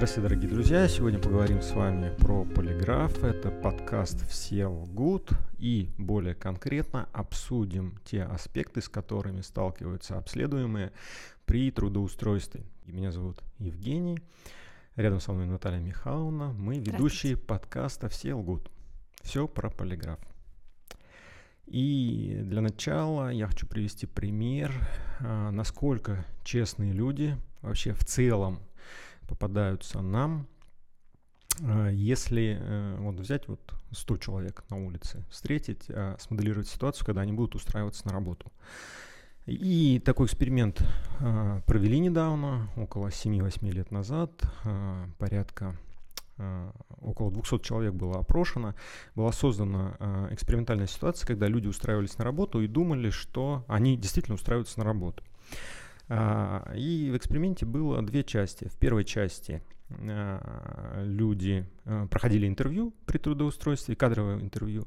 Здравствуйте, дорогие друзья! Сегодня поговорим с вами про полиграф. Это подкаст «Все лгут» и более конкретно обсудим те аспекты, с которыми сталкиваются обследуемые при трудоустройстве. И меня зовут Евгений. Рядом со мной Наталья Михайловна. Мы ведущие подкаста «Все лгут». Все про полиграф. И для начала я хочу привести пример, а, насколько честные люди вообще в целом попадаются нам, э, если э, вот взять вот 100 человек на улице, встретить, э, смоделировать ситуацию, когда они будут устраиваться на работу. И такой эксперимент провели недавно, около 7-8 лет назад, порядка около 200 человек было опрошено, была создана экспериментальная ситуация, когда люди устраивались на работу и думали, что они действительно устраиваются на работу. А, и в эксперименте было две части. В первой части а, люди а, проходили интервью при трудоустройстве, кадровое интервью.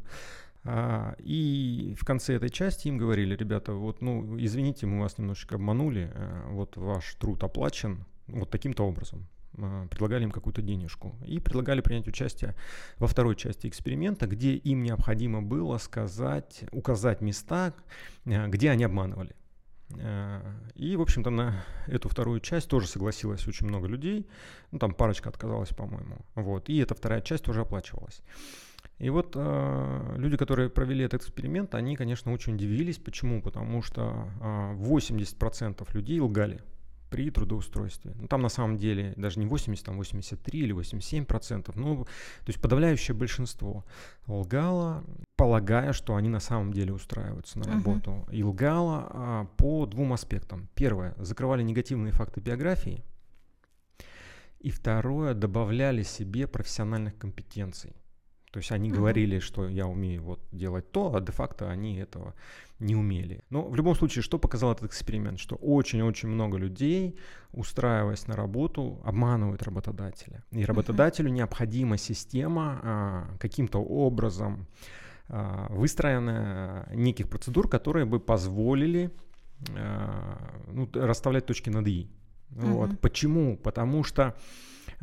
И в конце этой части им говорили, ребята, вот, ну, извините, мы вас немножечко обманули, вот ваш труд оплачен вот таким-то образом. Предлагали им какую-то денежку. И предлагали принять участие во второй части эксперимента, где им необходимо было сказать, указать места, где они обманывали. Э, и, в общем-то, на эту вторую часть тоже согласилось очень много людей. Ну, там парочка отказалась, по-моему. Вот. И эта вторая часть тоже оплачивалась. И вот э, люди, которые провели этот эксперимент, они, конечно, очень удивились. Почему? Потому что э, 80% людей лгали при трудоустройстве. Ну, там на самом деле даже не 80, там 83 или 87 процентов. Ну, то есть подавляющее большинство лгало, полагая, что они на самом деле устраиваются на работу. Uh-huh. И лгало а, по двум аспектам. Первое, закрывали негативные факты биографии. И второе, добавляли себе профессиональных компетенций. То есть они говорили, что я умею вот делать то, а де-факто они этого не умели. Но в любом случае, что показал этот эксперимент? Что очень-очень много людей, устраиваясь на работу, обманывают работодателя. И работодателю необходима система а, каким-то образом а, выстроенная неких процедур, которые бы позволили а, ну, расставлять точки над «и». Вот. Почему? Потому что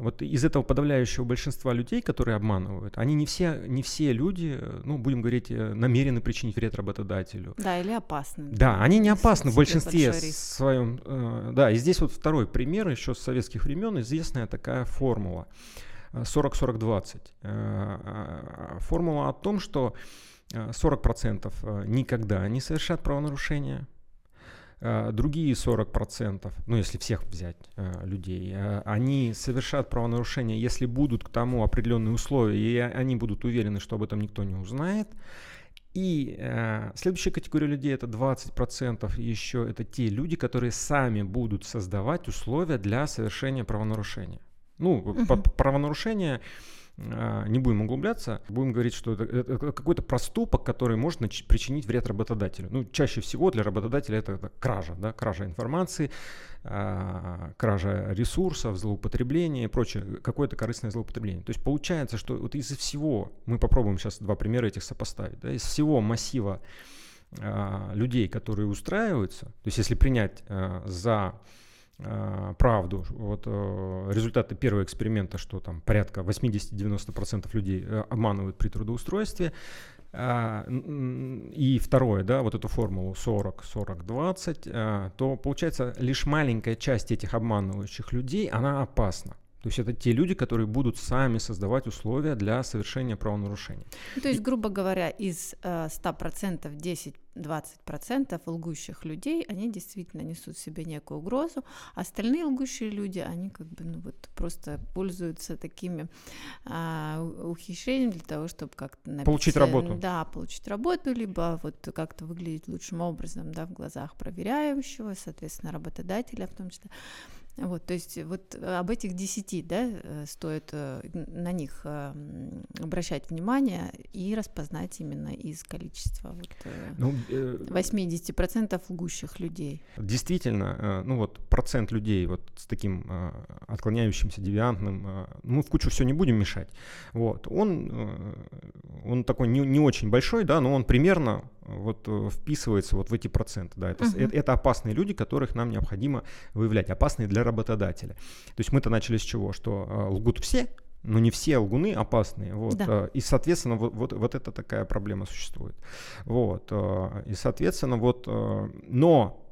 вот из этого подавляющего большинства людей, которые обманывают, они не все, не все люди, ну, будем говорить, э, намерены причинить вред работодателю. Да, или опасны. Да, они не опасны в большинстве своем. Э, да, и здесь вот второй пример еще с советских времен, известная такая формула 40-40-20. Э, формула о том, что 40% никогда не совершат правонарушения, Э, другие 40%, ну если всех взять э, людей, э, они совершат правонарушение, если будут к тому определенные условия, и они будут уверены, что об этом никто не узнает. И э, следующая категория людей это 20% еще это те люди, которые сами будут создавать условия для совершения правонарушения. Ну, uh-huh. правонарушение не будем углубляться, будем говорить, что это, это какой-то проступок, который может причинить вред работодателю. Ну, чаще всего для работодателя это, это кража, да, кража информации, а, кража ресурсов, злоупотребление и прочее, какое-то корыстное злоупотребление. То есть получается, что вот из всего, мы попробуем сейчас два примера этих сопоставить, да, из всего массива а, людей, которые устраиваются, то есть если принять а, за правду. Вот э, результаты первого эксперимента, что там порядка 80-90% людей э, обманывают при трудоустройстве. А, и второе, да, вот эту формулу 40-40-20, то получается лишь маленькая часть этих обманывающих людей, она опасна. То есть это те люди, которые будут сами создавать условия для совершения правонарушений. Ну, то есть, грубо говоря, из э, 100% 10-20% лгущих людей, они действительно несут в себе некую угрозу, а остальные лгущие люди, они как бы ну, вот, просто пользуются такими э, ухищрениями для того, чтобы как-то... Набить, получить работу. Да, получить работу, либо вот как-то выглядеть лучшим образом да, в глазах проверяющего, соответственно, работодателя в том числе. Вот, то есть вот э, об этих десяти, да, э, стоит э, на них обращать внимание и распознать именно из количества вот, ну, 80% лгущих людей. Действительно, ну вот процент людей вот с таким отклоняющимся, девиантным, мы в кучу все не будем мешать, вот, он, он такой не, не очень большой, да, но он примерно вот вписывается вот в эти проценты. Да, это, uh-huh. это, это опасные люди, которых нам необходимо выявлять, опасные для работодателя. То есть мы-то начали с чего? Что лгут все, но не все лгуны опасные. Вот. Да. И, соответственно, вот, вот, вот это такая проблема существует. Вот. И, соответственно, вот, но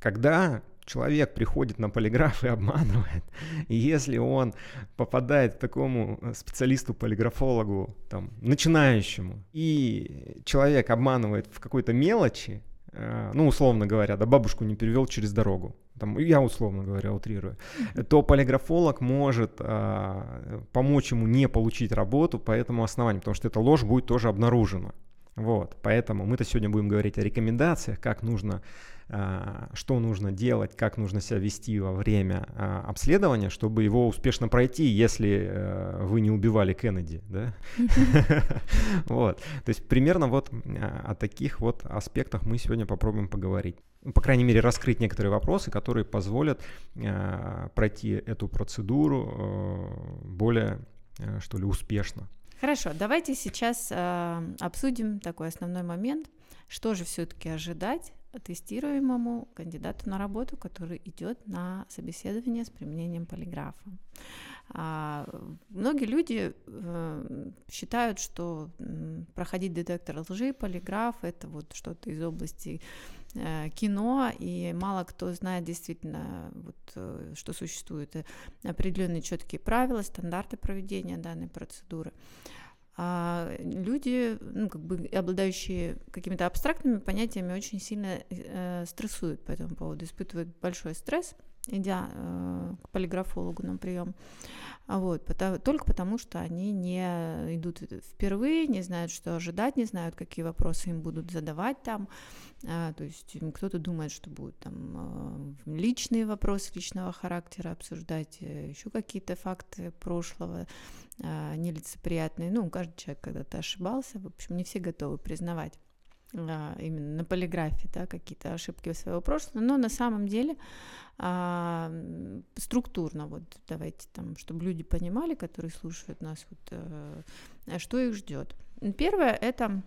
когда человек приходит на полиграф и обманывает, и если он попадает к такому э, специалисту-полиграфологу, там, начинающему, и человек обманывает в какой-то мелочи, э, ну, условно говоря, да, бабушку не перевел через дорогу, там, я условно говоря, утрирую, то полиграфолог может а, помочь ему не получить работу по этому основанию, потому что эта ложь будет тоже обнаружена. Вот, поэтому мы-то сегодня будем говорить о рекомендациях, как нужно а, что нужно делать, как нужно себя вести во время а, обследования, чтобы его успешно пройти, если э, вы не убивали Кеннеди, да? Вот, то есть примерно вот а, о таких вот аспектах мы сегодня попробуем поговорить. Ну, по крайней мере, раскрыть некоторые вопросы, которые позволят пройти эту процедуру э, более, э, что ли, успешно. Хорошо, давайте сейчас обсудим такой основной момент, что же все-таки ожидать тестируемому кандидату на работу, который идет на собеседование с применением полиграфа. А, многие люди э, считают, что э, проходить детектор лжи, полиграф это вот что-то из области э, кино, и мало кто знает действительно, вот, э, что существуют определенные четкие правила, стандарты проведения данной процедуры. А люди, ну, как бы обладающие какими-то абстрактными понятиями, очень сильно э, стрессуют по этому поводу, испытывают большой стресс, идя э, к полиграфологу на прием. Вот, потому, только потому, что они не идут впервые, не знают, что ожидать, не знают, какие вопросы им будут задавать там. А, то есть кто-то думает, что будут там э, личные вопросы личного характера обсуждать, э, еще какие-то факты прошлого а, нелицеприятные. Ну, каждый человек когда-то ошибался, в общем, не все готовы признавать именно на полиграфе, да, какие-то ошибки своего прошлого, но на самом деле а, структурно, вот давайте там, чтобы люди понимали, которые слушают нас, вот, а, что их ждет. Первое это,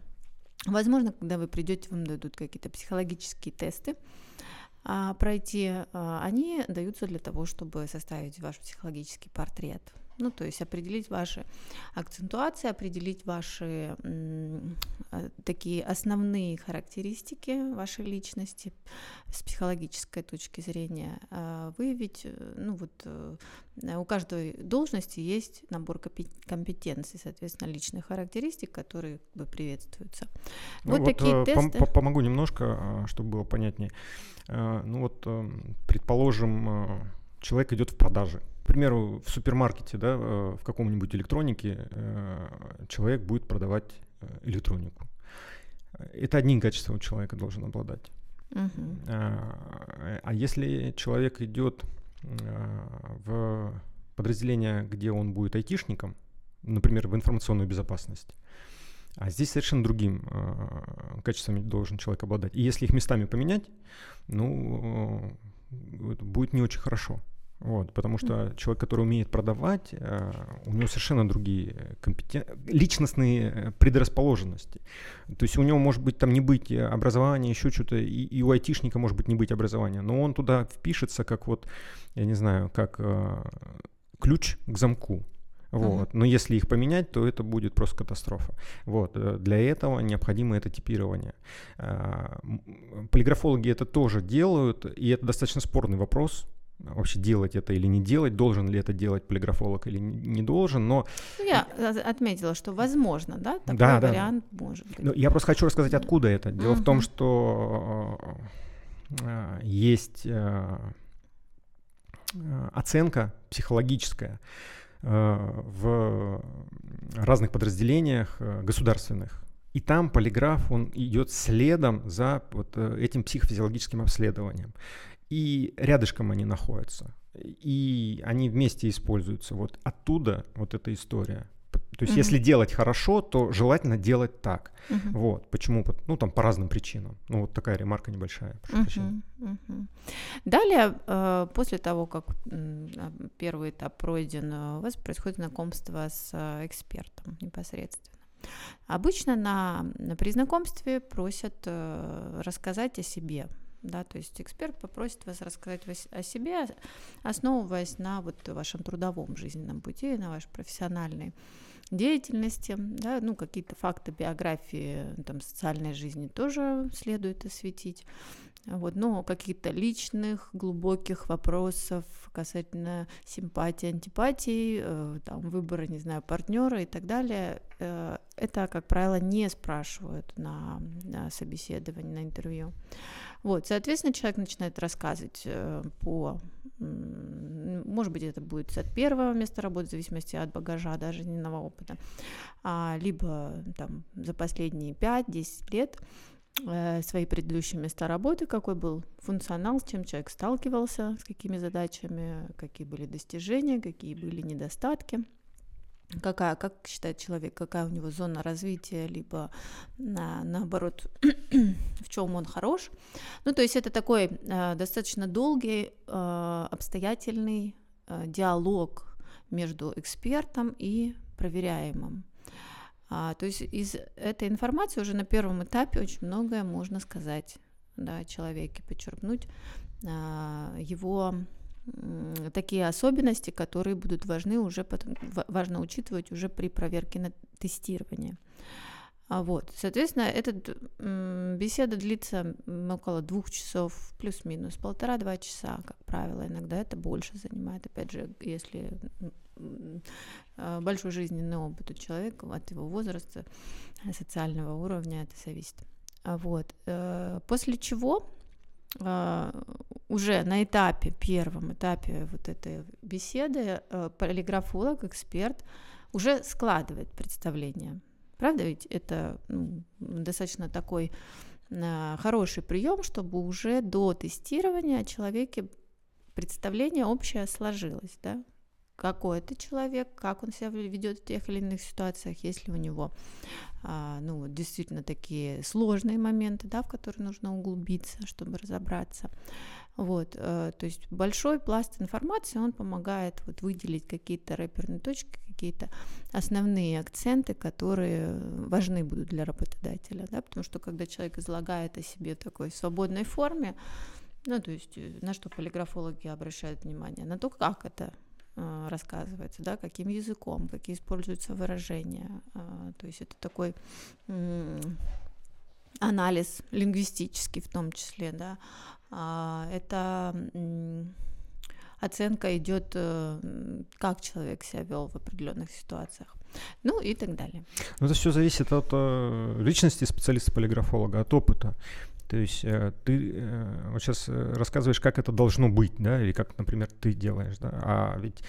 возможно, когда вы придете, вам дадут какие-то психологические тесты, а, пройти, а, они даются для того, чтобы составить ваш психологический портрет. Ну, то есть определить ваши акцентуации, определить ваши а, такие основные характеристики вашей личности с психологической точки зрения, а, выявить, э, ну вот э, у каждой должности есть набор компетенций, соответственно, личных характеристик, которые как бы приветствуются. Ну, вот, вот такие э, тесты. Пом- помогу немножко, чтобы было понятнее. Ну вот, предположим, человек идет в продаже к примеру, в супермаркете, да, э, в каком-нибудь электронике э, человек будет продавать э, электронику. Это одним качеством человека должен обладать. Uh-huh. А, а если человек идет в подразделение, где он будет айтишником, например, в информационную безопасность, а здесь совершенно другим э, качеством должен человек обладать. И если их местами поменять, ну, э, будет не очень хорошо. Вот, потому что mm-hmm. человек, который умеет продавать, э, у него совершенно другие компетен... личностные э, предрасположенности. То есть у него может быть там не быть образования, еще что-то, и, и у айтишника может быть не быть образования, но он туда впишется как вот, я не знаю, как э, ключ к замку. Вот. Uh-huh. Но если их поменять, то это будет просто катастрофа. Вот. Э, для этого необходимо это типирование. Э, полиграфологи это тоже делают, и это достаточно спорный вопрос вообще делать это или не делать, должен ли это делать полиграфолог или не должен, но... Ну, я отметила, что возможно, да, такой да, вариант да. может быть. Ну, я просто хочу рассказать, откуда это. Дело uh-huh. в том, что э, есть э, оценка психологическая э, в разных подразделениях государственных. И там полиграф, он идет следом за вот этим психофизиологическим обследованием и рядышком они находятся, и они вместе используются. Вот оттуда вот эта история. То есть, mm если делать хорошо, то желательно делать так. uh Вот. Почему? Ну, там по разным причинам. Ну, вот такая ремарка небольшая. uh uh Далее, э, после того, как первый этап пройден, э, у вас происходит знакомство с э, экспертом непосредственно. Обычно на, на при знакомстве просят рассказать о себе, да, то есть эксперт попросит вас рассказать о себе, основываясь на вот вашем трудовом жизненном пути, на вашей профессиональной деятельности, да, ну, какие-то факты биографии, там, социальной жизни тоже следует осветить, вот, но каких-то личных, глубоких вопросов касательно симпатии, антипатии, э, там, выбора, не знаю, партнера и так далее, э, это, как правило, не спрашивают на, на собеседовании, на интервью. Вот, соответственно, человек начинает рассказывать э, по, может быть, это будет от первого места работы, в зависимости от багажа, даже жизненного опыта, а, либо там за последние 5-10 лет э, свои предыдущие места работы, какой был функционал, с чем человек сталкивался, с какими задачами, какие были достижения, какие были недостатки какая, как считает человек, какая у него зона развития, либо на, наоборот, в чем он хорош. Ну, то есть это такой э, достаточно долгий, э, обстоятельный э, диалог между экспертом и проверяемым. А, то есть из этой информации уже на первом этапе очень многое можно сказать да, человеке, подчеркнуть а, его такие особенности, которые будут важны уже потом, важно учитывать уже при проверке на тестирование. А вот, соответственно, эта беседа длится около двух часов, плюс-минус, полтора-два часа, как правило, иногда это больше занимает, опять же, если а, большой жизненный опыт у человека, от его возраста, социального уровня, это зависит. А вот, э, после чего уже на этапе, первом этапе вот этой беседы э, полиграфолог, эксперт уже складывает представление. Правда ведь это ну, достаточно такой э, хороший прием, чтобы уже до тестирования о человеке представление общее сложилось, да? Какой это человек, как он себя ведет в тех или иных ситуациях, если у него а, ну, действительно такие сложные моменты, да, в которые нужно углубиться, чтобы разобраться. Вот, э, то есть большой пласт информации, он помогает вот выделить какие-то рэперные точки, какие-то основные акценты, которые важны будут для работодателя, да, потому что когда человек излагает о себе в такой свободной форме, ну, то есть э, на что полиграфологи обращают внимание? На то, как это рассказывается, да, каким языком, какие используются выражения. А, то есть это такой анализ лингвистический в том числе, да. А, это оценка идет, э, как человек себя вел в определенных ситуациях. Ну и так далее. Ну, это все зависит от э, личности специалиста-полиграфолога, от опыта. То есть э, ты э, вот сейчас э, рассказываешь, как это должно быть, да, или как, например, ты делаешь, да, а ведь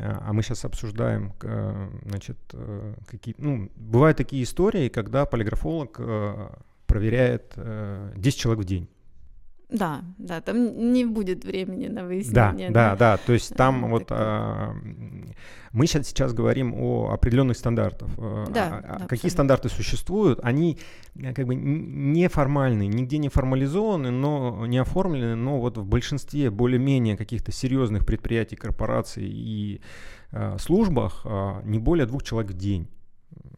а мы сейчас обсуждаем, значит, какие, ну, бывают такие истории, когда полиграфолог проверяет 10 человек в день. Да, да, там не будет времени на выяснение. Да, да, да, то есть там вот а, мы сейчас, сейчас говорим о определенных стандартах. А, да, а, да, какие абсолютно. стандарты существуют? Они э, как бы неформальные, нигде не формализованы, но не оформлены, но вот в большинстве более-менее каких-то серьезных предприятий, корпораций и а, службах а, не более двух человек в день.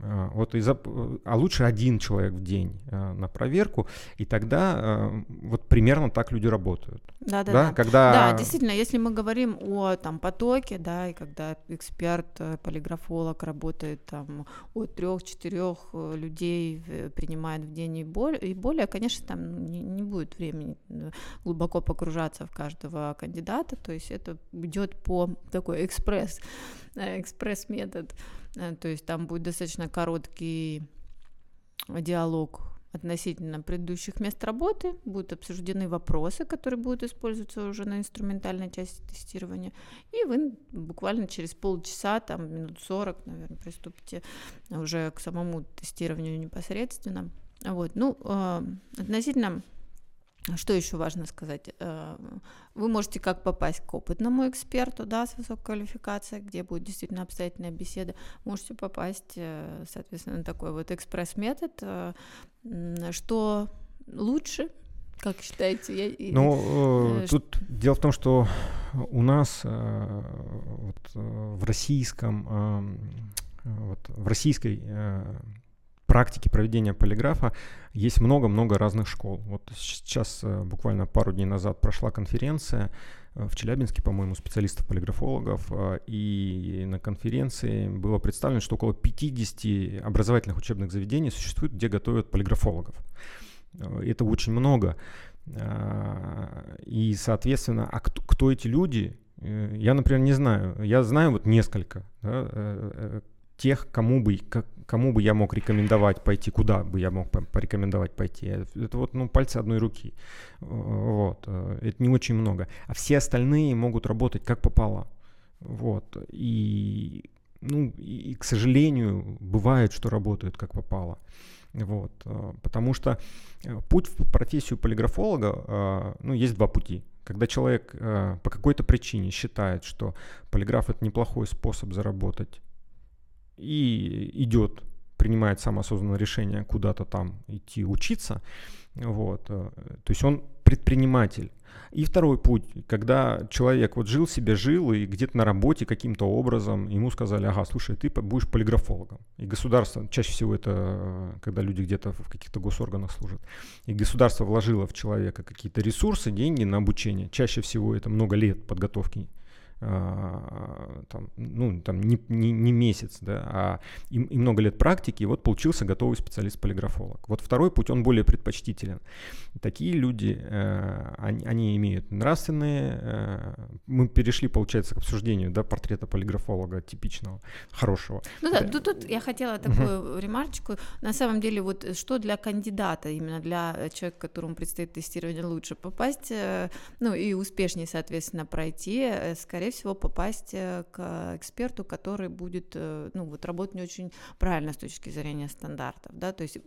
А, вот из а лучше один человек в день а, на проверку, и тогда а, вот примерно так люди работают. Да, да, да. Когда... Да, действительно, если мы говорим о там потоке, да, и когда эксперт, э, полиграфолог работает там от трех-четырех э, людей принимает в день и более, и более конечно, там не, не будет времени э, глубоко погружаться в каждого кандидата, то есть это идет по такой экспресс, экспресс метод. Э, то есть там будет достаточно короткий диалог относительно предыдущих мест работы, будут обсуждены вопросы, которые будут использоваться уже на инструментальной части тестирования, и вы буквально через полчаса, там минут 40, наверное, приступите уже к самому тестированию непосредственно. Вот. Ну, э, относительно что еще важно сказать? Э, вы можете как попасть к опытному эксперту, да, с высокой квалификацией, где будет действительно обстоятельная беседа. Можете попасть, э, соответственно, на такой вот экспресс-метод. Э, что лучше, как считаете? Я... Ну, э, тут дело в том, что у нас э, вот, в российском вот, в российской практике проведения полиграфа есть много-много разных школ. Вот сейчас буквально пару дней назад прошла конференция в Челябинске, по-моему, специалистов-полиграфологов, и на конференции было представлено, что около 50 образовательных учебных заведений существует, где готовят полиграфологов. Это очень много. И, соответственно, а кто, кто эти люди, Э, я, например, не знаю. Я знаю вот несколько да, э, э, тех, кому бы, кому бы я мог рекомендовать пойти, куда бы я мог порекомендовать пойти. Это вот ну, пальцы одной руки. Вот. Это не очень много. А все остальные могут работать как попало. Вот. И, ну, и, к сожалению, бывает, что работают как попало. Вот. Потому что путь в профессию полиграфолога, ну, есть два пути. Когда человек э, по какой-то причине считает, что полиграф это неплохой способ заработать, и идет, принимает самоосознанное решение куда-то там идти учиться, вот, э, то есть он предприниматель. И второй путь, когда человек вот жил себе, жил, и где-то на работе каким-то образом ему сказали, ага, слушай, ты будешь полиграфологом. И государство, чаще всего это, когда люди где-то в каких-то госорганах служат, и государство вложило в человека какие-то ресурсы, деньги на обучение. Чаще всего это много лет подготовки там, ну, там не, не, не месяц, да, а и, и много лет практики, и вот получился готовый специалист-полиграфолог. Вот второй путь, он более предпочтителен. Такие люди, э, они, они имеют нравственные, э, мы перешли, получается, к обсуждению, да, портрета полиграфолога типичного, хорошего. Ну да, тут, тут я хотела такую uh-huh. ремарочку. На самом деле, вот что для кандидата, именно для человека, которому предстоит тестирование, лучше попасть, э, ну и успешнее, соответственно, пройти, э, скорее скорее всего, попасть э, к эксперту, который будет, э, ну, вот работать не очень правильно с точки зрения стандартов, да, то есть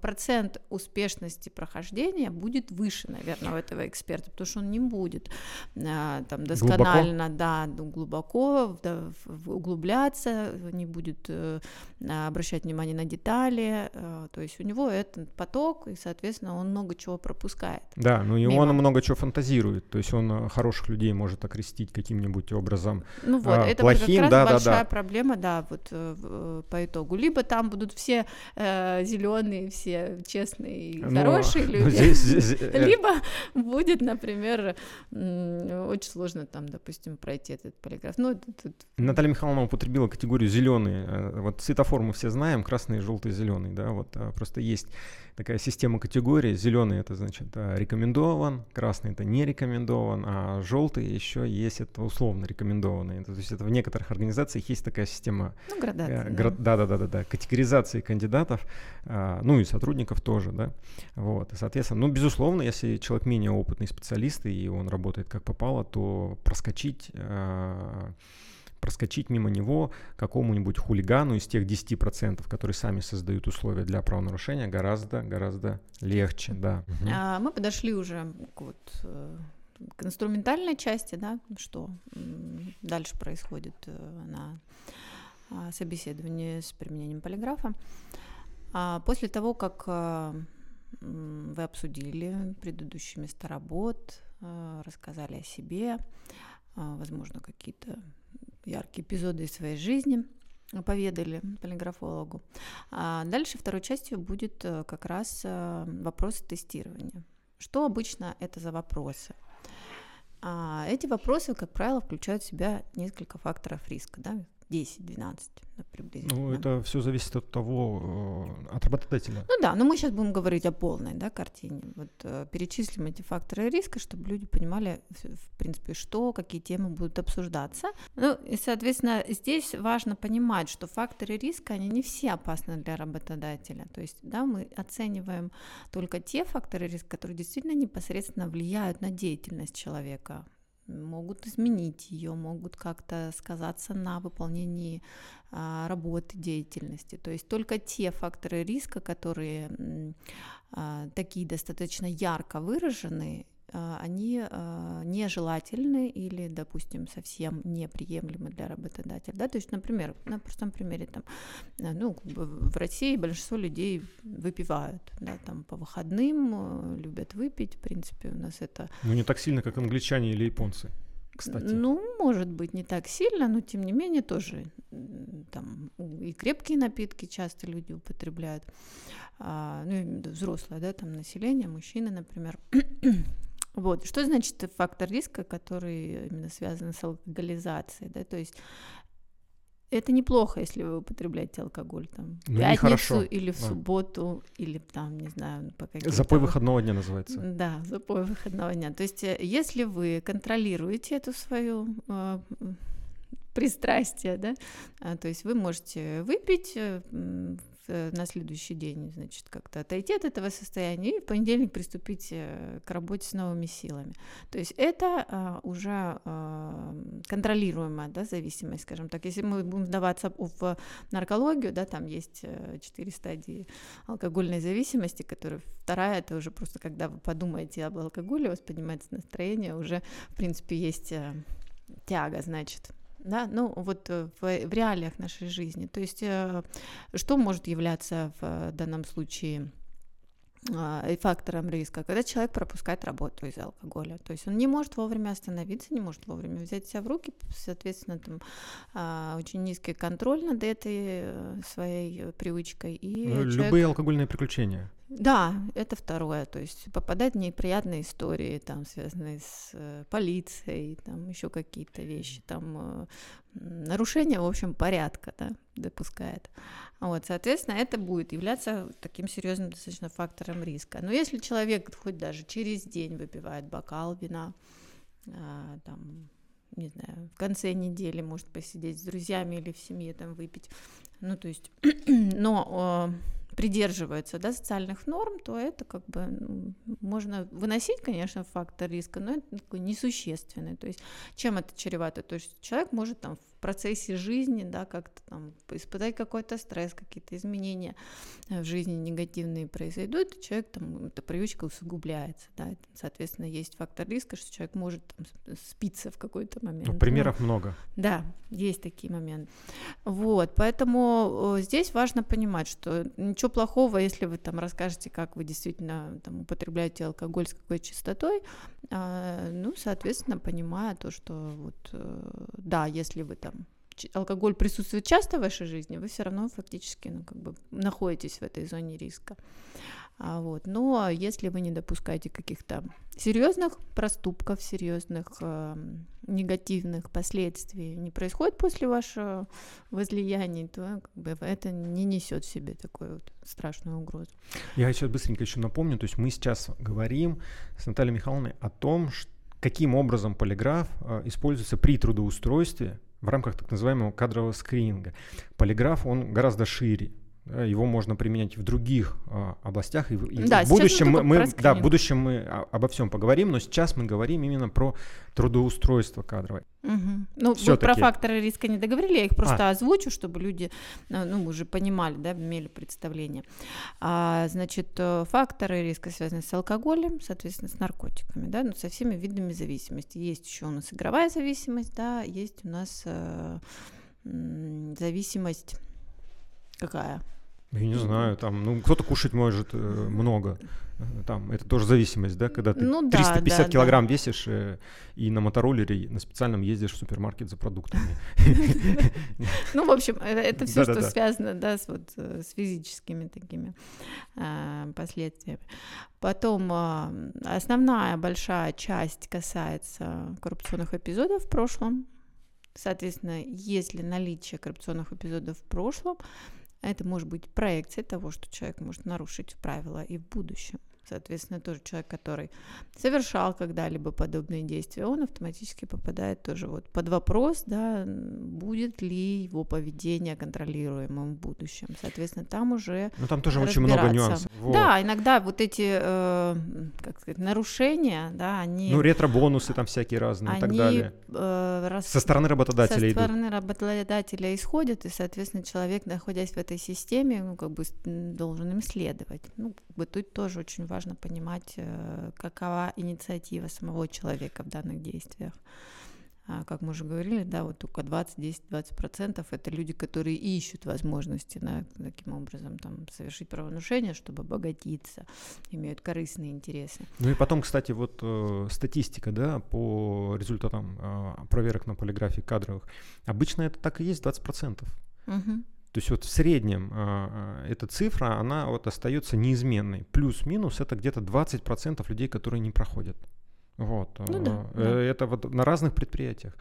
процент успешности прохождения будет выше, наверное, у этого эксперта, потому что он не будет э, там досконально, глубоко? да, глубоко да, углубляться, не будет обращать внимание на детали, то есть у него этот поток, и, соответственно, он много чего пропускает. Да, ну и мимо. он много чего фантазирует, то есть он хороших людей может окрестить каким-нибудь каким-нибудь образом ну вот, а, это плохим, вот как раз да, большая да, проблема, да, вот э, э, по итогу. Либо там будут все э, зеленые, все честные, ну, хорошие ну, люди, здесь, здесь, э, либо будет, например, очень сложно там, допустим, пройти этот полиграф. Ну, тут... Наталья Михайловна употребила категорию зеленые. Вот цветофор мы все знаем, красный, желтый, зеленый, да, вот просто есть такая система категорий. Зеленый это значит рекомендован, красный это не рекомендован, а желтый еще есть это условно рекомендованный. То есть это в некоторых организациях есть такая система. Ну, градация. Э, гра- да. да, да, да, да, категоризации кандидатов, э, ну и сотрудников тоже, да. Вот, и, соответственно, ну, безусловно, если человек менее опытный специалист и он работает как попало, то проскочить э, проскочить мимо него какому-нибудь хулигану из тех 10%, которые сами создают условия для правонарушения, гораздо-гораздо легче, да. А, мы подошли уже к, вот, э, к инструментальной части, да, что дальше происходит э, на а, собеседовании с применением полиграфа. А после того, как э, вы обсудили предыдущие места работ, рассказали о себе, возможно, какие-то яркие эпизоды из своей жизни поведали полиграфологу. А дальше второй частью будет э, как раз э, вопросы тестирования. Что обычно это за вопросы? А эти вопросы, как правило, включают в себя несколько факторов риска. Да? 10-12 приблизительно. Ну, это все зависит от того, э, от работодателя. Ну да, но мы сейчас будем говорить о полной да, картине. Вот э, перечислим эти факторы риска, чтобы люди понимали, в принципе, что, какие темы будут обсуждаться. Ну, и, соответственно, здесь важно понимать, что факторы риска, они не все опасны для работодателя. То есть, да, мы оцениваем только те факторы риска, которые действительно непосредственно влияют на деятельность человека могут изменить ее, могут как-то сказаться на выполнении а, работы, деятельности. То есть только те факторы риска, которые а, такие достаточно ярко выражены, они а, нежелательны или, допустим, совсем неприемлемы для работодателя. Да? То есть, например, на простом примере, там, а, ну, в России большинство людей выпивают, да, там, по выходным, любят выпить, в принципе, у нас это... Ну, не так сильно, как англичане или японцы. кстати? Ну, может быть, не так сильно, но тем не менее тоже там и крепкие напитки часто люди употребляют, а, ну, взрослое, да, там население, мужчины, например. Вот, что значит фактор риска, который именно связан с алкоголизацией, да, то есть это неплохо, если вы употребляете алкоголь там в ну, пятницу или в да. субботу, или там, не знаю, по каким Запой выходного дня называется. Да, запой выходного дня. То есть, э, если вы контролируете эту свою э, пристрастие, да, а, то есть вы можете выпить э, Э, на следующий день, значит, как-то отойти от этого состояния и в понедельник приступить э, к работе с новыми силами. То есть это а, уже а, контролируемая да, зависимость, скажем так. Если мы будем вдаваться в наркологию, да, там есть э, четыре стадии алкогольной зависимости, которые вторая, это уже просто когда вы подумаете об алкоголе, у вас поднимается настроение, уже, в принципе, есть тяга, значит, да, ну вот э, в, в реалиях нашей жизни. То есть э, что может являться в данном случае а, фактором риска, когда человек пропускает работу из-за алкоголя. То есть он не может вовремя остановиться, не может вовремя взять себя в руки, соответственно, там а, очень низкий контроль над этой э, своей привычкой. И ну, человек... Любые алкогольные приключения. Да, это второе, то есть попадать в неприятные истории, там, связанные с э, полицией, там, еще какие-то вещи, там, э, нарушение, в общем, порядка, да, допускает. Вот, соответственно, это будет являться таким серьезным достаточно фактором риска. Но если человек хоть даже через день выпивает бокал вина, а, там, не знаю, в конце недели может посидеть с друзьями или в семье там выпить, ну, то есть, но придерживаются да, социальных норм, то это как бы можно выносить, конечно, фактор риска, но это такой несущественный. То есть чем это чревато? То есть человек может там в процессе жизни, да, как-то там испытать какой-то стресс, какие-то изменения в жизни негативные произойдут, и человек там, эта привычка усугубляется, да, соответственно, есть фактор риска, что человек может там спиться в какой-то момент. Ну, примеров ну, много. Да, есть такие моменты. Вот, поэтому здесь важно понимать, что ничего плохого, если вы там расскажете, как вы действительно там употребляете алкоголь с какой частотой, а, ну, соответственно, понимая то, что вот, э, да, если вы там алкоголь присутствует часто в вашей жизни, вы все равно фактически ну, как бы находитесь в этой зоне риска. А вот. Но если вы не допускаете каких-то серьезных проступков, серьезных э, негативных последствий не происходит после вашего возлияния, то как бы, это не несет в себе такую вот страшную угрозу. Я сейчас быстренько еще напомню, то есть мы сейчас говорим с Натальей Михайловной о том, что каким образом полиграф э, используется при трудоустройстве в рамках так называемого кадрового скрининга. Полиграф, он гораздо шире. Его можно применять в других а, областях. И, и да, в будущем мы, мы, да, в будущем мы обо всем поговорим, но сейчас мы говорим именно про трудоустройство кадровое. Угу. Ну, вы про факторы риска не договорили, я их просто а. озвучу, чтобы люди э, ну, уже понимали, да, имели представление. А, значит, э, факторы риска связаны с алкоголем, соответственно, с наркотиками, да, ну, со всеми видами зависимости. Есть еще у нас игровая зависимость, да, есть у нас э, зависимость какая? Я не знаю, там, ну, кто-то кушать может э, много. Там, это тоже зависимость, да, когда ты ну, да, 350 да, килограмм да. весишь э, и на мотороллере на специальном ездишь в супермаркет за продуктами. Ну, в общем, э, это все, что связано, да, с э, физическими такими последствиями. Потом а, основная большая часть касается коррупционных эпизодов в прошлом. Соответственно, если наличие коррупционных эпизодов в прошлом, это может быть проекция того, что человек может нарушить правила и в будущем. Соответственно, тоже человек, который совершал когда-либо подобные действия, он автоматически попадает тоже вот под вопрос, да, будет ли его поведение контролируемым в будущем. Соответственно, там уже Ну там тоже очень много нюансов. Вот. Да, иногда вот эти, э, как сказать, нарушения, да, они... Ну ретро-бонусы там всякие разные они, и так далее. Э, рас... Со стороны работодателя Со стороны идут. работодателя исходят, и, соответственно, человек, находясь в этой системе, ну, как бы должен им следовать. Ну, как бы тут тоже очень важно важно понимать, э, какова инициатива самого человека в данных действиях. а, как мы уже говорили, да, вот только 20, 10, 20 процентов это люди, которые ищут возможности на, таким образом там, совершить правонарушение, чтобы обогатиться, имеют корыстные интересы. Ну и потом, кстати, вот э, статистика, да, по результатам э, проверок на полиграфии кадровых, обычно это так и есть 20 процентов. Угу. То есть вот в среднем э, эта цифра, она вот остается неизменной. Плюс-минус это где-то 20% людей, которые не проходят. Вот. Ну, да, э, да. Это вот на разных предприятиях.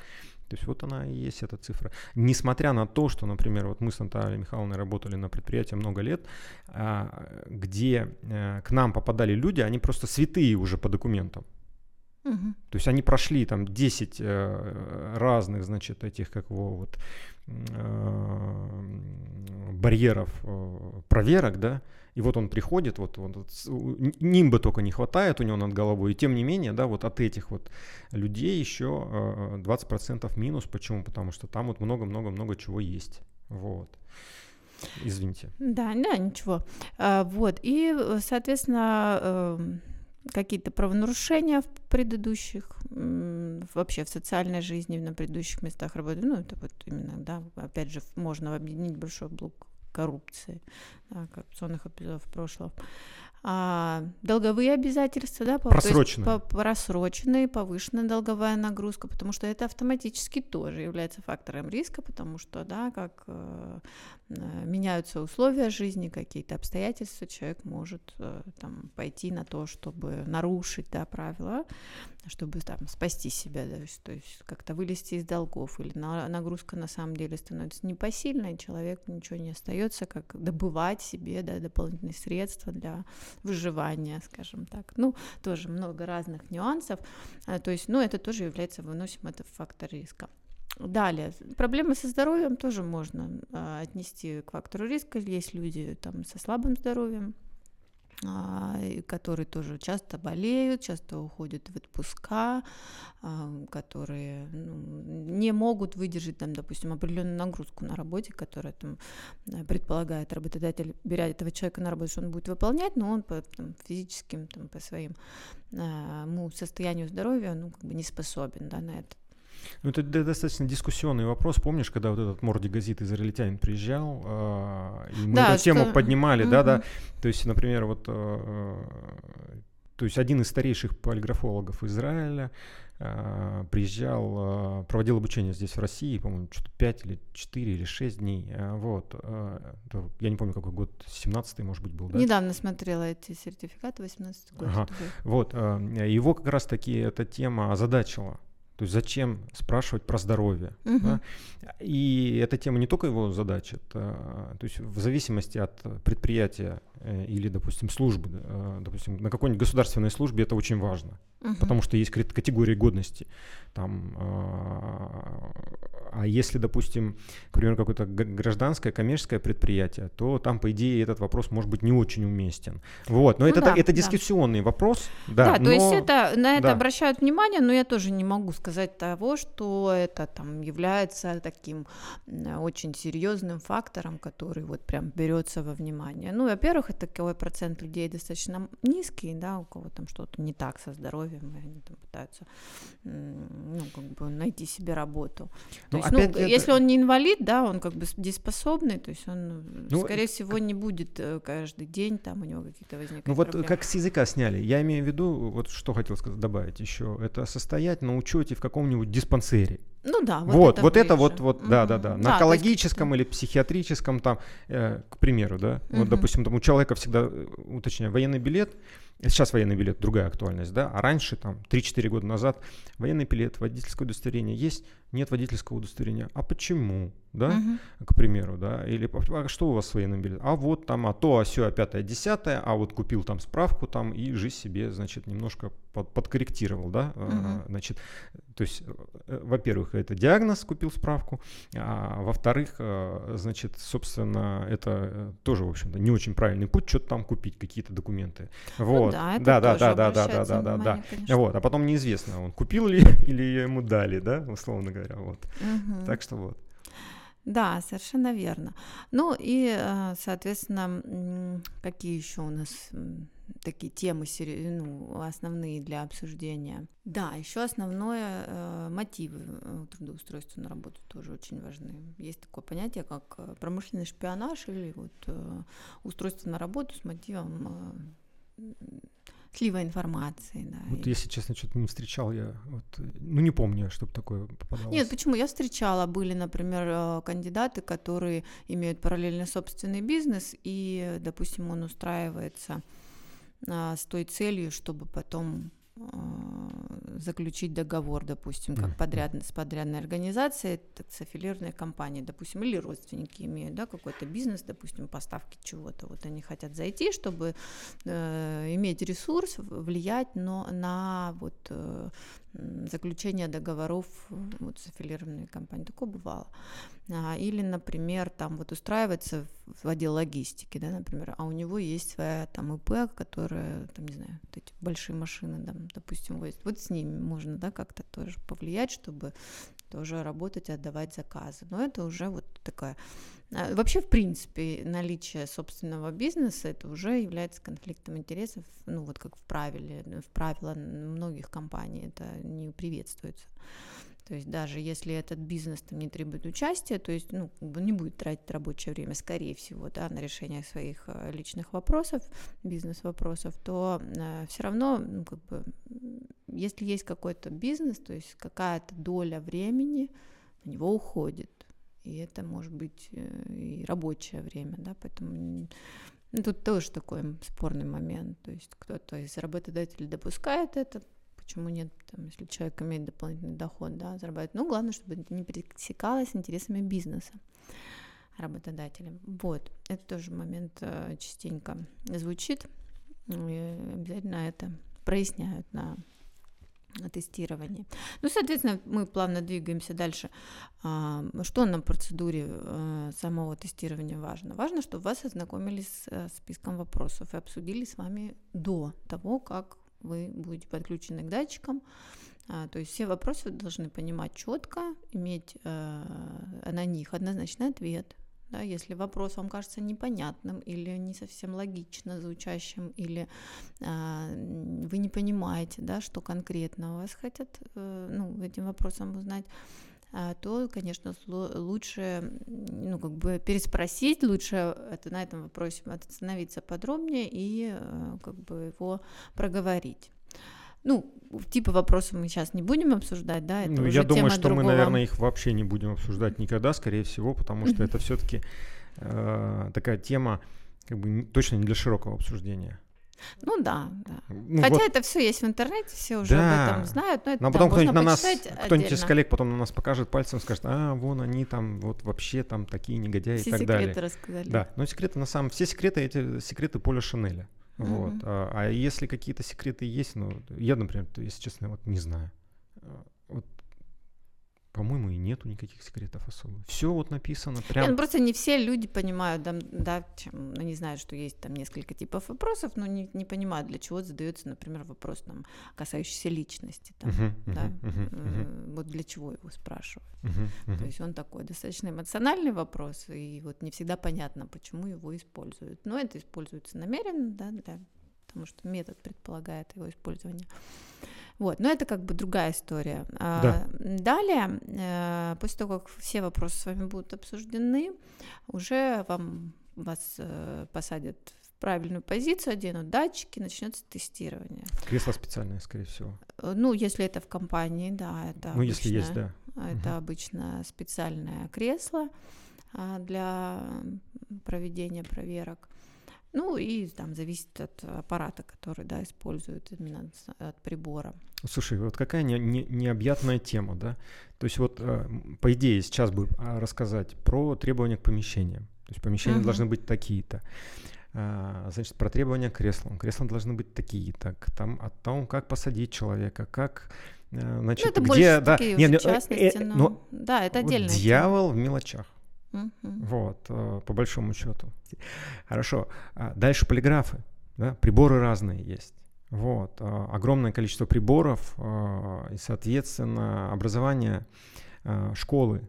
То есть вот она и есть эта цифра. Несмотря на то, что, например, вот мы с Натальей Михайловной работали на предприятии много лет, а, где э, к нам попадали люди, они просто святые уже по документам. Угу. То есть они прошли там 10 э, разных, значит, этих, как его вот, барьеров проверок, да, и вот он приходит, вот, вот, нимба только не хватает у него над головой, и тем не менее, да, вот от этих вот людей еще 20% э, минус. Почему? Потому что там вот много-много-много чего есть. Вот. Извините. Да, да, ничего. А, вот, и, соответственно, эм, какие-то правонарушения в предыдущих, вообще в социальной жизни, на предыдущих местах работы, ну, это вот именно, да, опять же, можно объединить большой блок коррупции, да, коррупционных эпизодов в прошлом. А, долговые обязательства, да, просроченные. по, просроченные, повышенная долговая нагрузка, потому что это автоматически тоже является фактором риска, потому что, да, как э, э, меняются условия жизни, какие-то обстоятельства, человек может э, там пойти на то, чтобы нарушить, да, правила, чтобы там спасти себя, да, то есть как-то вылезти из долгов, или на, нагрузка на самом деле становится непосильной, человеку ничего не остается, как добывать себе, да, дополнительные средства для выживания, скажем так. Ну, тоже много разных нюансов. А, то есть, ну, это тоже является, выносим это фактор риска. Далее, проблемы со здоровьем тоже можно а, отнести к фактору риска. Есть люди там со слабым здоровьем, которые тоже часто болеют, часто уходят в отпуска, а, которые ну, не могут выдержать, там, допустим, определенную нагрузку на работе, которая там, э, предполагает работодатель, беря этого человека на работу, что он будет выполнять, но он по там, физическим, там, по своим ну, состоянию здоровья ну, как бы не способен да, на это. Ну, это достаточно дискуссионный вопрос. Помнишь, когда вот этот Морди Газит израильтянин приезжал, э, и мы да, эту что... тему поднимали, угу. да, да. То есть, например, вот, э, то есть один из старейших полиграфологов Израиля э, приезжал, э, проводил обучение здесь в России, по-моему, что-то 5 или 4 или 6 дней. Э, вот. Э, я не помню, какой год, 17-й, может быть, был, да? Недавно смотрела эти сертификаты, 18-й год. Ага. Вот. Э, его как раз-таки эта тема озадачила. То есть зачем спрашивать про здоровье? Угу. Да? И эта тема не только его задача, то есть в зависимости от предприятия или, допустим, службы, э, допустим, на какой-нибудь государственной службе это очень важно, угу. потому что есть категории годности. Там, а, а если, допустим, к примеру, какое-то гражданское, коммерческое предприятие, то там, по идее, этот вопрос может быть не очень уместен. Вот, но ну это, да, это дискуссионный да. вопрос. Да, да но... то есть это, на это да. обращают внимание, но я тоже не могу сказать того, что это там является таким очень серьезным фактором, который вот прям берется во внимание. Ну, во-первых, такой процент людей достаточно низкий, да, у кого там что-то не так со здоровьем, и они там пытаются ну, как бы найти себе работу. То ну, есть, ну, это... если он не инвалид, да, он как бы дееспособный, то есть он, ну, скорее всего, не будет э, каждый день там у него какие-то возникать Ну вот проблемы. как с языка сняли, я имею в виду, вот что хотел сказать, добавить еще, это состоять на учете в каком-нибудь диспансере. Ну да, вот, вот это, вот это вот, вот, угу. да, да, да, на да, экологическом есть... или психиатрическом там, э, к примеру, да, угу. вот, допустим, там у человека всегда, э, уточняю, военный билет, Сейчас военный билет другая актуальность, да, а раньше, там, 3-4 года назад, военный билет, водительское удостоверение есть, нет водительского удостоверения. А почему? Да, угу. к примеру, да, или а что у вас с военным билетом? А вот там, а то, а все, а пятое, десятое, а вот купил там справку там и жизнь себе, значит, немножко под, подкорректировал, да, угу. значит, то есть, э, во-первых, это диагноз, купил справку, а во-вторых, э, значит, собственно, это э, тоже, в общем-то, не очень правильный путь, что-то там купить, какие-то документы. Ну вот. Ну, да, да, да, да, да, да, да, да, да, да. Вот, а потом неизвестно, он купил ли или ему дали, да, условно говоря, вот. Угу. Так что вот. Да, совершенно верно. Ну и, э, соответственно, какие еще у нас такие темы ну, основные для обсуждения. Да, еще основное э, мотивы э, трудоустройства на работу тоже очень важны. Есть такое понятие, как промышленный шпионаж или вот устройство на работу с мотивом слива информации. Да, вот и... если честно, что-то не встречал я, вот, ну не помню, чтобы такое попадалось. Нет, почему? Я встречала, были, например, э, кандидаты, которые имеют параллельно собственный бизнес, и, допустим, он устраивается а, с той целью, чтобы потом заключить договор, допустим, как подряд, с подрядной организацией, так, с аффилированной компанией, допустим, или родственники имеют, да, какой-то бизнес, допустим, поставки чего-то, вот они хотят зайти, чтобы э, иметь ресурс, влиять но, на вот э, заключение договоров вот, с аффилированной компанией. Такое бывало. А, или, например, там вот устраивается в отдел логистики, да, например, а у него есть своя там ИП, которая, там, не знаю, вот эти большие машины, там, допустим, вот, вот с ними можно, да, как-то тоже повлиять, чтобы тоже работать, отдавать заказы. Но это уже вот такая... А, вообще, в принципе, наличие собственного бизнеса, это уже является конфликтом интересов, ну, вот как в правиле, в правило многих компаний это не приветствуется. То есть даже если этот бизнес там не требует участия, то есть ну, не будет тратить рабочее время, скорее всего, да, на решение своих э, личных вопросов, бизнес-вопросов, то э, все равно, ну, как бы, если есть какой-то бизнес, то есть какая-то доля времени на него уходит. И это может быть э, и рабочее время, да, поэтому ну, тут тоже такой спорный момент. То есть кто-то из работодателей допускает это, почему нет, там, если человек имеет дополнительный доход, да, зарабатывать. Ну, главное, чтобы это не пересекалось с интересами бизнеса работодателя. Вот, это тоже момент э, частенько звучит, и обязательно это проясняют на тестировании. Ну, соответственно, мы плавно двигаемся дальше. А, что на процедуре э, самого тестирования важно? Важно, чтобы вас ознакомились с э, списком вопросов и обсудили с вами до того, как вы будете подключены к датчикам. А, то есть все вопросы вы должны понимать четко, иметь э, на них однозначный ответ. Да, если вопрос вам кажется непонятным или не совсем логично звучащим, или э, вы не понимаете, да, что конкретно у вас хотят э, ну, этим вопросом узнать, а, то, конечно, лучше ну, как бы переспросить, лучше это, на этом вопросе остановиться подробнее и э, как бы его проговорить. Ну, типа вопросов мы сейчас не будем обсуждать, да? Это ну, я думаю, что другого... мы, наверное, их вообще не будем обсуждать никогда, скорее всего, потому что это все-таки э, такая тема, как бы точно не для широкого обсуждения. Ну да, да. Ну, Хотя вот. это все есть в интернете, все уже да. об этом знают. Но, это, но потом да, кто-нибудь на нас, кто-нибудь из коллег потом на нас покажет пальцем, скажет, а вон они там вот вообще там такие негодяи все и так далее. Все секреты рассказали. Да, но секреты на самом, все секреты эти секреты Поля Шанеля. Вот. Mm-hmm. А, а если какие-то секреты есть, ну я, например, если честно, вот не знаю. По-моему, и нету никаких секретов особо. Все вот написано прям. Нет, ну просто не все люди понимают, да, да чем, они знают, что есть там несколько типов вопросов, но не, не понимают, для чего задается, например, вопрос там, касающийся личности. Там, uh-huh, да, uh-huh, uh-huh. Вот для чего его спрашивают. Uh-huh, uh-huh. То есть он такой достаточно эмоциональный вопрос, и вот не всегда понятно, почему его используют. Но это используется намеренно, да, для, потому что метод предполагает его использование. Вот, но это как бы другая история. А, да. Далее, э, после того, как все вопросы с вами будут обсуждены, уже вам вас э, посадят в правильную позицию, оденут датчики, начнется тестирование. Кресло специальное, скорее всего. Э, ну, если это в компании, да, это. Ну, обычно, если есть, да. Это угу. обычно специальное кресло а, для проведения проверок. Ну и там зависит от аппарата, который да, используют именно от прибора. Слушай, вот какая не, не, необъятная тема, да? То есть вот, э, по идее, сейчас бы а, рассказать про требования к помещениям. То есть помещения uh-huh. должны быть такие-то. А, значит, про требования к креслам. Кресла должны быть такие-то. Там, о том, как посадить человека, как э, значит, ну, это где, да, такие не, частности, э, э, но, да, это отдельно. Дьявол в мелочах. Вот, э, по большому счету. Хорошо. А дальше полиграфы. Да? Приборы разные есть. Вот. Э, огромное количество приборов э, и, соответственно, образование школы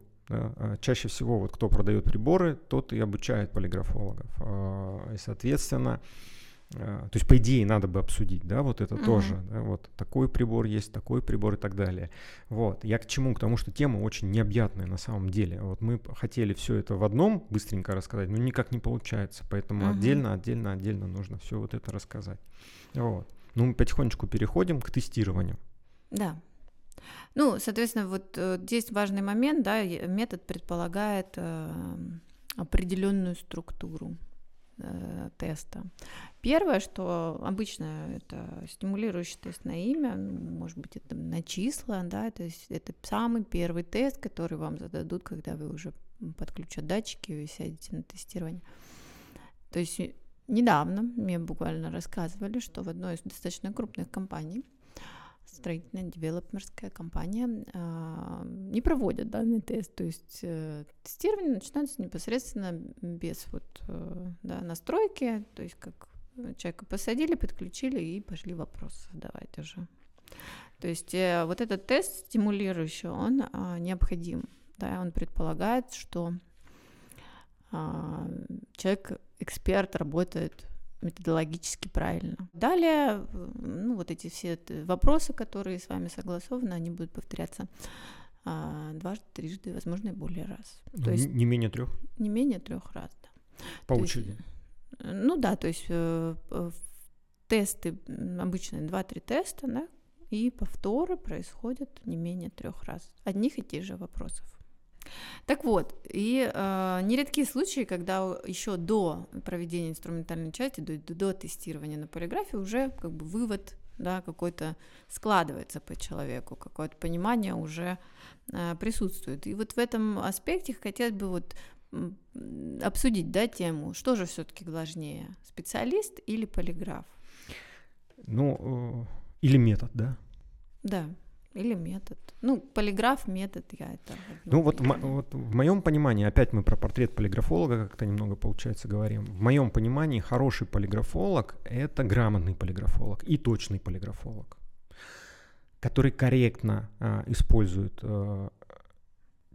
чаще всего вот кто продает приборы, тот и обучает полиграфологов. И, соответственно, то есть, по идее, надо бы обсудить, да, вот это uh-huh. тоже, да, вот такой прибор есть, такой прибор и так далее. Вот, я к чему? К тому, что тема очень необъятная на самом деле. Вот мы хотели все это в одном быстренько рассказать, но никак не получается, поэтому uh-huh. отдельно, отдельно, отдельно нужно все вот это рассказать. Вот. Ну, мы потихонечку переходим к тестированию. Да. Ну, соответственно, вот э, здесь важный момент, да, метод предполагает э, определенную структуру э, теста. Первое, что обычно это стимулирующий тест на имя, может быть, это на числа, да, то есть это самый первый тест, который вам зададут, когда вы уже подключат датчики и сядете на тестирование. То есть недавно мне буквально рассказывали, что в одной из достаточно крупных компаний строительная девелоперская компания э, не проводят данный тест, то есть э, тестирование начинается непосредственно без вот э, да, настройки, то есть как человека посадили, подключили и пошли вопросы задавать уже. То есть э, вот этот тест стимулирующий, он э, необходим, да, он предполагает, что э, человек эксперт работает методологически правильно. Далее, ну, вот эти все вопросы, которые с вами согласованы, они будут повторяться а, дважды, трижды, возможно, и более раз. Ну, то есть, не менее трех? Не менее трех раз, да. По то очереди? Есть, ну да, то есть э, э, тесты, обычно 2-3 теста, да, и повторы происходят не менее трех раз. Одних и тех же вопросов. Так вот, и э, нередки случаи, когда еще до проведения инструментальной части, до, до тестирования на полиграфе уже как бы вывод да, какой-то складывается по человеку, какое-то понимание уже э, присутствует. И вот в этом аспекте хотелось бы вот обсудить да, тему, что же все-таки важнее, специалист или полиграф? Ну, э, или метод, да? Да. Или метод. Ну, полиграф, метод, я это... Ну, вот, м- вот в моем понимании, опять мы про портрет полиграфолога как-то немного, получается, говорим. В моем понимании хороший полиграфолог — это грамотный полиграфолог и точный полиграфолог, который корректно а, использует а,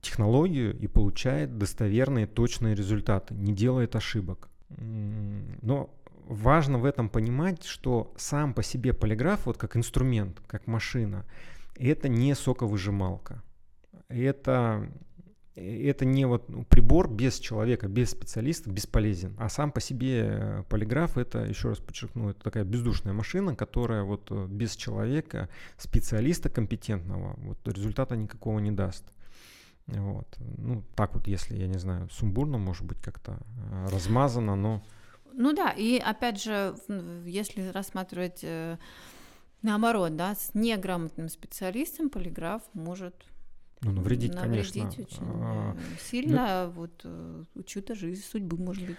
технологию и получает достоверные, точные результаты, не делает ошибок. Но важно в этом понимать, что сам по себе полиграф, вот как инструмент, как машина — это не соковыжималка. Это, это не вот ну, прибор без человека, без специалиста бесполезен. А сам по себе э, полиграф это, еще раз подчеркну, это такая бездушная машина, которая вот э, без человека, специалиста компетентного, вот результата никакого не даст. Вот. Ну, так вот, если, я не знаю, сумбурно, может быть, как-то э, размазано, но... Ну да, и опять же, если рассматривать Наоборот, да, с неграмотным специалистом полиграф может ну, навредить, навредить конечно. очень а, сильно, ну, вот э, чью-то жизнь, судьбу, может быть.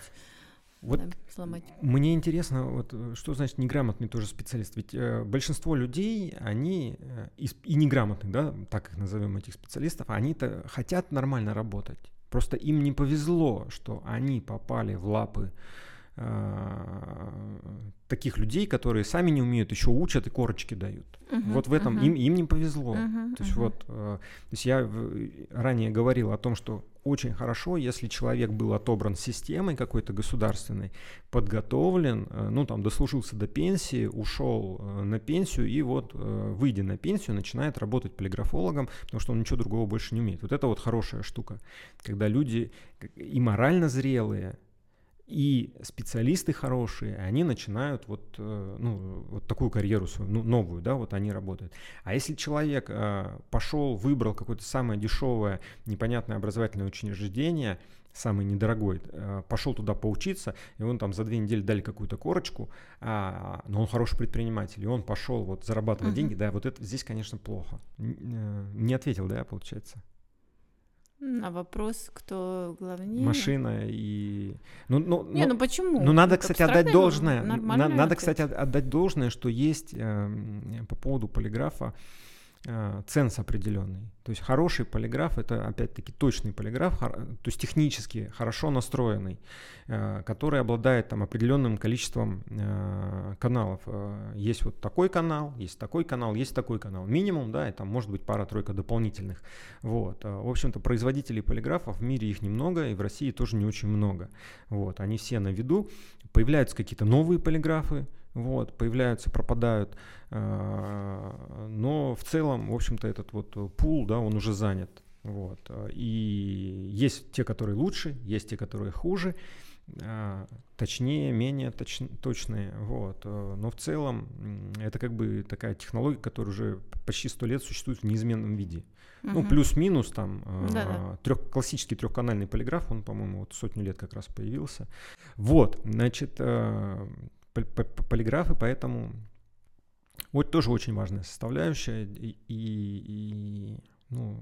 Вот да, сломать. Мне интересно, вот что значит неграмотный тоже специалист? Ведь э, большинство людей, они э, и, и неграмотных, да, так их назовем этих специалистов, они-то хотят нормально работать. Просто им не повезло, что они попали в лапы Э, таких людей, которые сами не умеют, еще учат и корочки дают. Uh-huh, вот в этом uh-huh. им, им не повезло. Uh-huh, то есть uh-huh. вот, э, то есть я ранее говорил о том, что очень хорошо, если человек был отобран системой какой-то государственной, подготовлен, э, ну там дослужился до пенсии, ушел на пенсию и вот выйдя на пенсию начинает работать полиграфологом, потому что он ничего другого больше не умеет. Вот это вот хорошая штука, когда люди и морально зрелые, и специалисты хорошие, они начинают вот, э, ну, вот такую карьеру свою, ну, новую, да, вот они работают. А если человек э, пошел, выбрал какое-то самое дешевое, непонятное образовательное учреждение, самый недорогой, э, пошел туда поучиться, и он там за две недели дали какую-то корочку, а, но он хороший предприниматель, и он пошел вот зарабатывать uh-huh. деньги, да, вот это здесь, конечно, плохо. Не ответил, да, получается? А вопрос, кто главнее? Машина и... Ну, ну, Не, ну, ну почему? Ну, надо, кстати, отдать должное. На, надо, ответ. кстати, отдать должное, что есть э, по поводу полиграфа э, ценз определенный. То есть хороший полиграф это опять-таки точный полиграф, то есть технически хорошо настроенный, э, который обладает там определенным количеством э, каналов. Есть вот такой канал, есть такой канал, есть такой канал. Минимум, да, и там может быть пара-тройка дополнительных. Вот. В общем-то, производителей полиграфов в мире их немного, и в России тоже не очень много. Вот. Они все на виду. Появляются какие-то новые полиграфы, вот, появляются, пропадают, но в целом, в общем-то, этот вот пул, да, он уже занят, вот, и есть те, которые лучше, есть те, которые хуже, а, точнее, менее точ, точные, вот, но в целом это как бы такая технология, которая уже почти сто лет существует в неизменном виде. Угу. Ну, плюс-минус там трех, классический трехканальный полиграф, он, по-моему, вот сотню лет как раз появился. Вот, значит, полиграфы, поэтому вот тоже очень важная составляющая. И, и, и ну,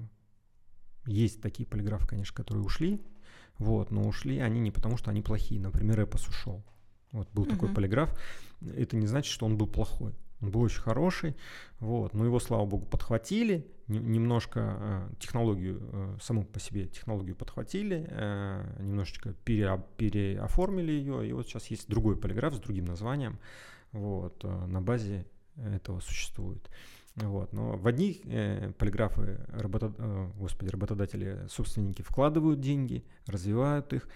есть такие полиграфы, конечно, которые ушли, вот, но ушли они не потому, что они плохие. Например, Эпос ушел. Вот был uh-huh. такой полиграф. Это не значит, что он был плохой. Он был очень хороший, вот, но его, слава богу, подхватили, немножко э, технологию, э, саму по себе технологию подхватили, э, немножечко пере, переоформили ее, и вот сейчас есть другой полиграф с другим названием, вот, э, на базе этого существует. Вот. Но в одни э, полиграфы работод... э, господи, работодатели, собственники вкладывают деньги, развивают их,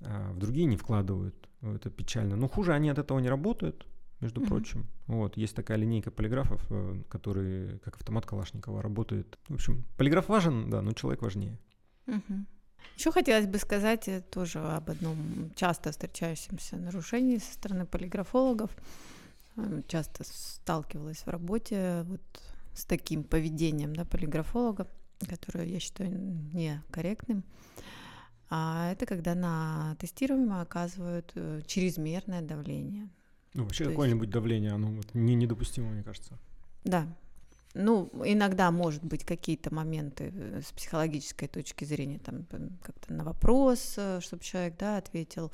а в другие не вкладывают. Это печально. Но хуже они от этого не работают, между mm-hmm. прочим. Вот, есть такая линейка полиграфов, э, которые, как автомат Калашникова, работают. В общем, полиграф важен, да, но человек важнее. Mm-hmm. Еще хотелось бы сказать э, тоже об одном часто встречающемся нарушении со стороны полиграфологов. Э, часто сталкивалась в работе вот с таким поведением да, полиграфолога, которое я считаю некорректным. А это когда на тестируемое оказывают чрезмерное давление. Ну, вообще какое-нибудь есть... давление, оно вот не недопустимо, мне кажется. Да. Ну, иногда, может быть, какие-то моменты э, с психологической точки зрения, там, как-то на вопрос, э, чтобы человек, да, ответил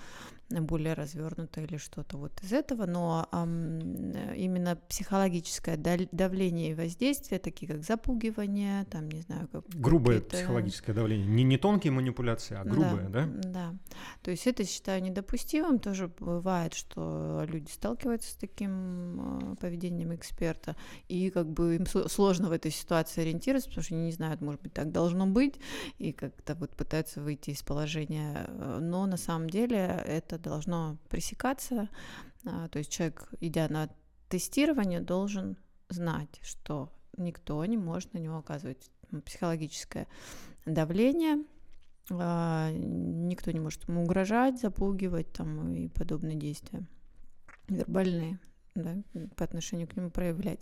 более развернуто или что-то вот из этого, но э, именно психологическое давление и воздействие, такие как запугивание, там, не знаю, как... Грубое психологическое давление, не, не тонкие манипуляции, а грубое, да, да? Да, то есть это считаю недопустимым, тоже бывает, что люди сталкиваются с таким поведением эксперта, и как бы им сложно в этой ситуации ориентироваться, потому что они не знают, может быть, так должно быть, и как-то вот пытаются выйти из положения, э, но на самом деле это должно пресекаться, а, то есть человек, идя на тестирование, должен знать, что никто не может на него оказывать психологическое давление, а, никто не может ему угрожать, запугивать там и подобные действия вербальные да, по отношению к нему проявлять.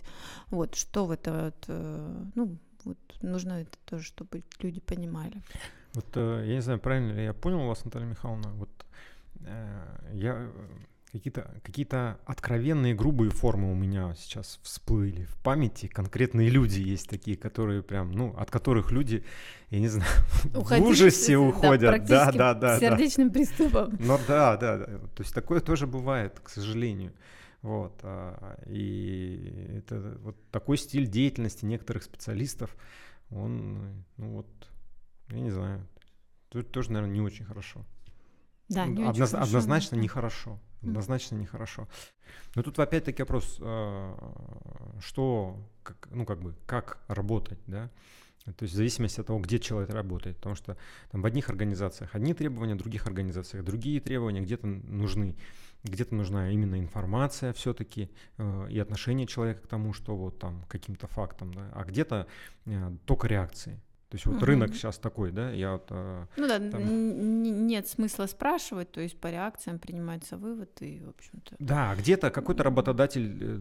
Вот, что в это, вот, э, ну, вот нужно это тоже, чтобы люди понимали. Вот э, я не знаю, правильно ли я понял вас, Наталья Михайловна, вот я какие-то какие откровенные грубые формы у меня сейчас всплыли в памяти. Конкретные люди есть такие, которые прям, ну, от которых люди, я не знаю, Уходить, в ужасе уходят. Да, да, да. Сердечным да. приступом. Ну да, да, да. То есть такое тоже бывает, к сожалению. Вот, а, и это вот такой стиль деятельности некоторых специалистов, он, ну вот, я не знаю, тоже, наверное, не очень хорошо. Да, не Одноз, очень однозначно хорошо. нехорошо. Однозначно нехорошо. Но тут опять-таки вопрос, а, что, как, ну как бы, как работать, да? То есть в зависимости от того, где человек работает. Потому что там в одних организациях одни требования, в других организациях другие требования, где-то нужны где-то нужна именно информация все-таки э, и отношение человека к тому, что вот там каким-то фактом, да, а где-то э, только реакции. То есть вот угу. рынок сейчас такой, да, я вот... Э, ну да, там... нет смысла спрашивать, то есть по реакциям принимается вывод и, в общем-то... Да, где-то какой-то работодатель э,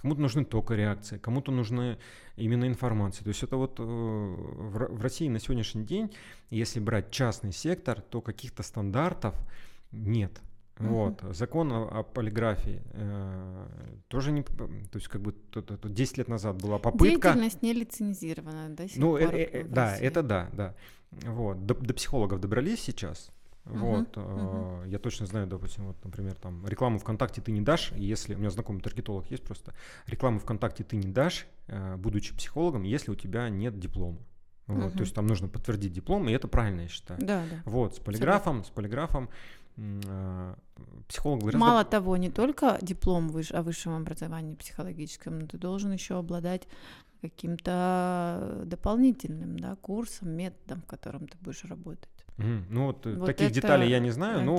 Кому-то нужны только реакции, кому-то нужны именно информация. То есть это вот э, в России на сегодняшний день, если брать частный сектор, то каких-то стандартов нет. Вот. Закон о, о полиграфии э, тоже не... То есть как бы то 10 лет назад была попытка... Деятельность не лицензирована, да? Ну, э, э, да, это да, да. Вот. До, до психологов добрались сейчас, Uh-huh, вот, uh-huh. я точно знаю, допустим, вот, например, там рекламу ВКонтакте ты не дашь, если у меня знакомый таргетолог есть просто, рекламу ВКонтакте ты не дашь, э, будучи психологом, если у тебя нет диплома. Вот, uh-huh. То есть там нужно подтвердить диплом, и это правильно, я считаю. Да, да. Вот, с полиграфом, с полиграфом э, психолог гораздо... Мало того, не только диплом выш... о высшем образовании психологическом, но ты должен еще обладать каким-то дополнительным да, курсом, методом, в котором ты будешь работать. Mm, ну вот, э, вот таких это, деталей я не знаю, но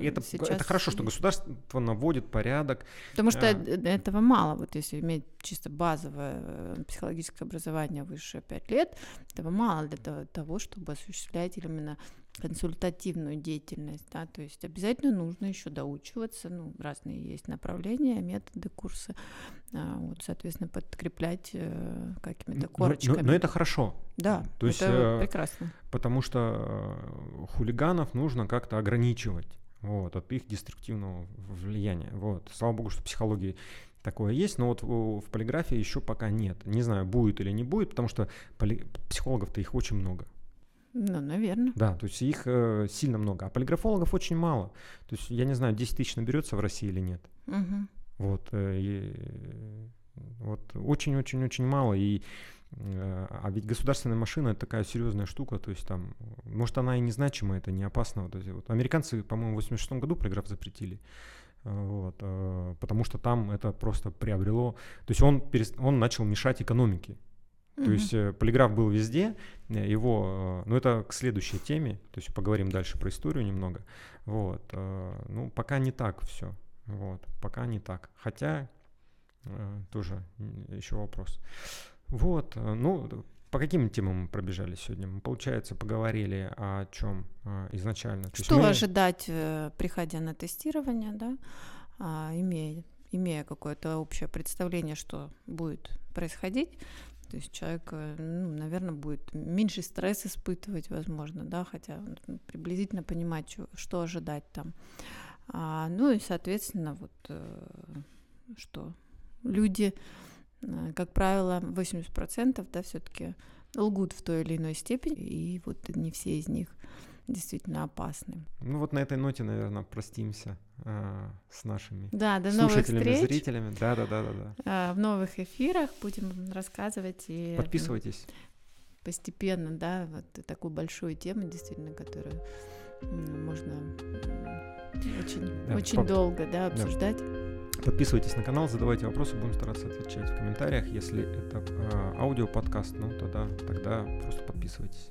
это, это, это хорошо, что государство наводит порядок. Потому что а... этого мало, вот если иметь чисто базовое э, психологическое образование высшее 5 лет, этого мало для того, чтобы осуществлять именно консультативную деятельность, да, то есть обязательно нужно еще доучиваться, ну, разные есть направления, методы, курсы, а, вот, соответственно, подкреплять э, какими-то корочками. Но, но, но это хорошо. Да, то есть, это э, прекрасно. Потому что э, хулиганов нужно как-то ограничивать, вот, от их деструктивного влияния, вот. Слава богу, что психологии такое есть, но вот в полиграфии еще пока нет. Не знаю, будет или не будет, потому что поли... психологов-то их очень много. Ну, наверное. Да, то есть их э, сильно много, а полиграфологов очень мало. То есть я не знаю, 10 тысяч наберется в России или нет. Угу. Вот, э, и, вот очень-очень-очень мало. И, э, а ведь государственная машина это такая серьезная штука, то есть там, может, она и незначимая, это не опасно. Вот, вот. Американцы, по-моему, в 86 году полиграф запретили. Э, вот, э, потому что там это просто приобрело, то есть он, перест... он начал мешать экономике. То есть э, полиграф был везде, э, его, ну это к следующей теме, то есть поговорим дальше про историю немного. Вот, ну пока не так все, вот, пока не так. Хотя тоже еще вопрос. Вот, ну по каким темам мы пробежали сегодня? Мы, получается, поговорили о чем изначально. То Что мы... ожидать, приходя на тестирование, да, а, имея, имея какое-то общее представление, что будет происходить, то есть человек, э, ну, наверное, будет меньше стресс испытывать, возможно, да, хотя приблизительно понимать, что, что ожидать там. А, ну и, соответственно, вот э, что люди, э, как правило, 80% да, все-таки лгут в той или иной степени, и вот не все из них действительно опасны. Ну вот на этой ноте, наверное, простимся э, с нашими да, до слушателями, новых встреч. зрителями. Да, да, да, да, да. В новых эфирах будем рассказывать и подписывайтесь постепенно, да, вот такую большую тему, действительно, которую можно очень, да, очень по... долго, да, обсуждать. Да. Подписывайтесь на канал, задавайте вопросы, будем стараться отвечать в комментариях. Если это э, аудиоподкаст, ну тогда, тогда просто подписывайтесь.